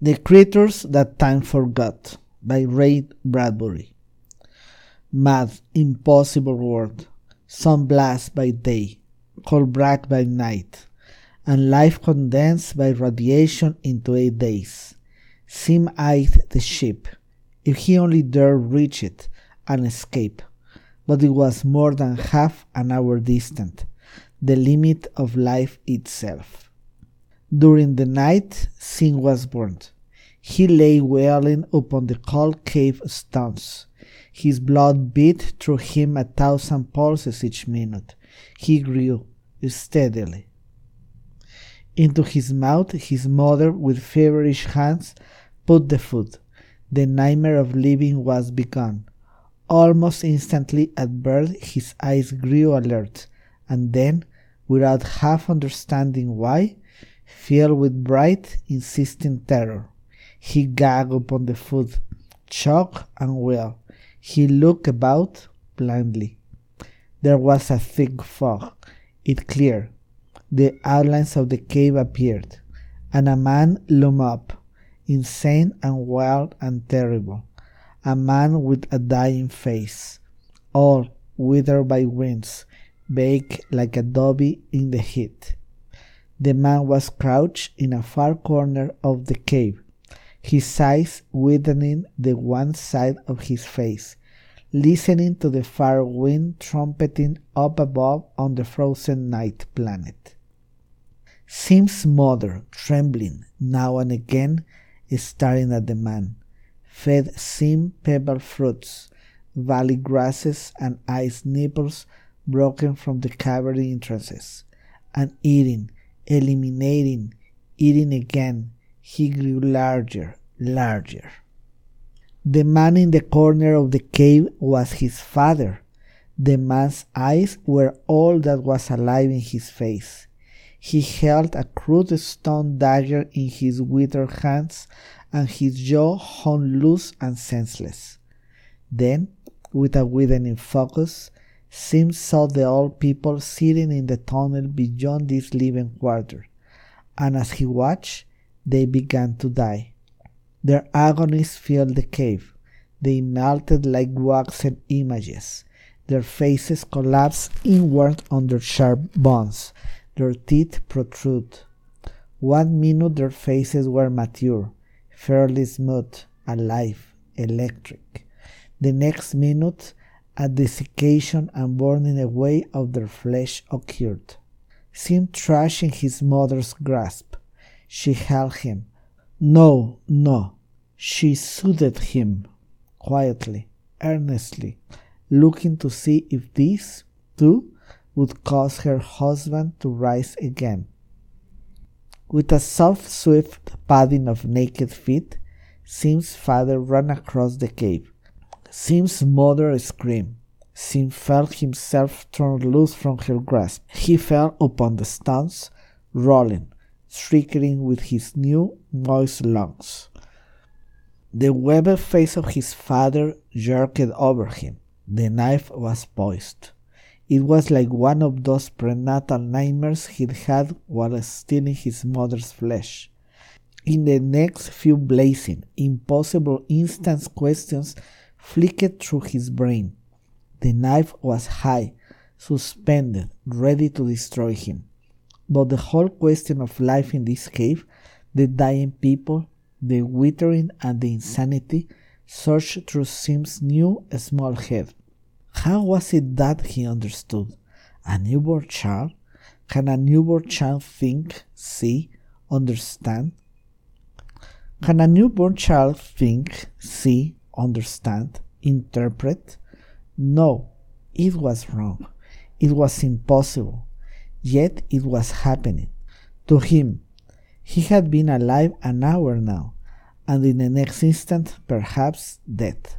The Creatures That Time Forgot by Ray Bradbury. Mad, impossible world, sun blast by day, cold black by night, and life condensed by radiation into eight days. Sim eyed the ship, if he only dared reach it and escape, but it was more than half an hour distant, the limit of life itself. During the night, Sim was burned. He lay wailing upon the cold cave stones. His blood beat through him a thousand pulses each minute. He grew steadily. Into his mouth, his mother, with feverish hands, put the food. The nightmare of living was begun. Almost instantly at birth, his eyes grew alert, and then, without half understanding why, filled with bright, insisting terror. He gagged upon the food, choked and wailed. He looked about blindly. There was a thick fog. It cleared. The outlines of the cave appeared, and a man loomed up, insane and wild and terrible. A man with a dying face, all withered by winds, baked like adobe in the heat. The man was crouched in a far corner of the cave, his eyes widening the one side of his face, listening to the far wind trumpeting up above on the frozen night planet. Sim's mother, trembling now and again, staring at the man, fed Sim pebble fruits, valley grasses, and ice nipples broken from the cavern entrances, and eating, eliminating, eating again, he grew larger, larger. The man in the corner of the cave was his father. The man's eyes were all that was alive in his face. He held a crude stone dagger in his withered hands, and his jaw hung loose and senseless. Then, with a widening focus, Sim saw the old people sitting in the tunnel beyond this living quarter, and as he watched, they began to die. Their agonies filled the cave. They melted like waxen images. Their faces collapsed inward under sharp bones. Their teeth protrude. One minute their faces were mature, fairly smooth, alive, electric. The next minute, a desiccation and burning away of their flesh occurred. Sim trashed in his mother's grasp. She held him. No, no. She soothed him quietly, earnestly, looking to see if this, too, would cause her husband to rise again. With a soft, swift padding of naked feet, Sim's father ran across the cave. Sim's mother screamed. Sim felt himself torn loose from her grasp. He fell upon the stones, rolling, shrieking with his new, moist lungs. The webbed face of his father jerked over him. The knife was poised. It was like one of those prenatal nightmares he'd had while stealing his mother's flesh. In the next few blazing, impossible instant questions flickered through his brain. The knife was high, suspended, ready to destroy him. But the whole question of life in this cave, the dying people, the withering and the insanity, surged through Sim's new small head. How was it that he understood? A newborn child? Can a newborn child think, see, understand? Can a newborn child think, see, understand, interpret? No, it was wrong. It was impossible. Yet it was happening. To him, he had been alive an hour now, and in the next instant, perhaps dead.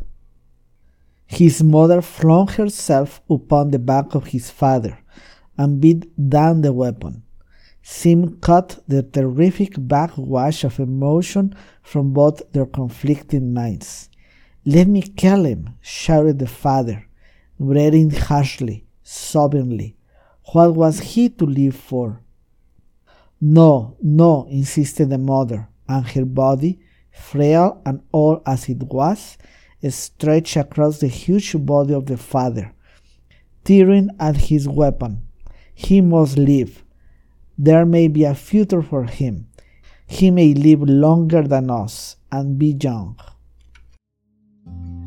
His mother flung herself upon the back of his father and beat down the weapon. Sim cut the terrific backwash of emotion from both their conflicting minds. Let me kill him, shouted the father, breathing harshly, sobbingly. What was he to live for? No, no, insisted the mother, and her body, frail and old as it was, stretched across the huge body of the father, tearing at his weapon. He must live. There may be a future for him. He may live longer than us and be young thank you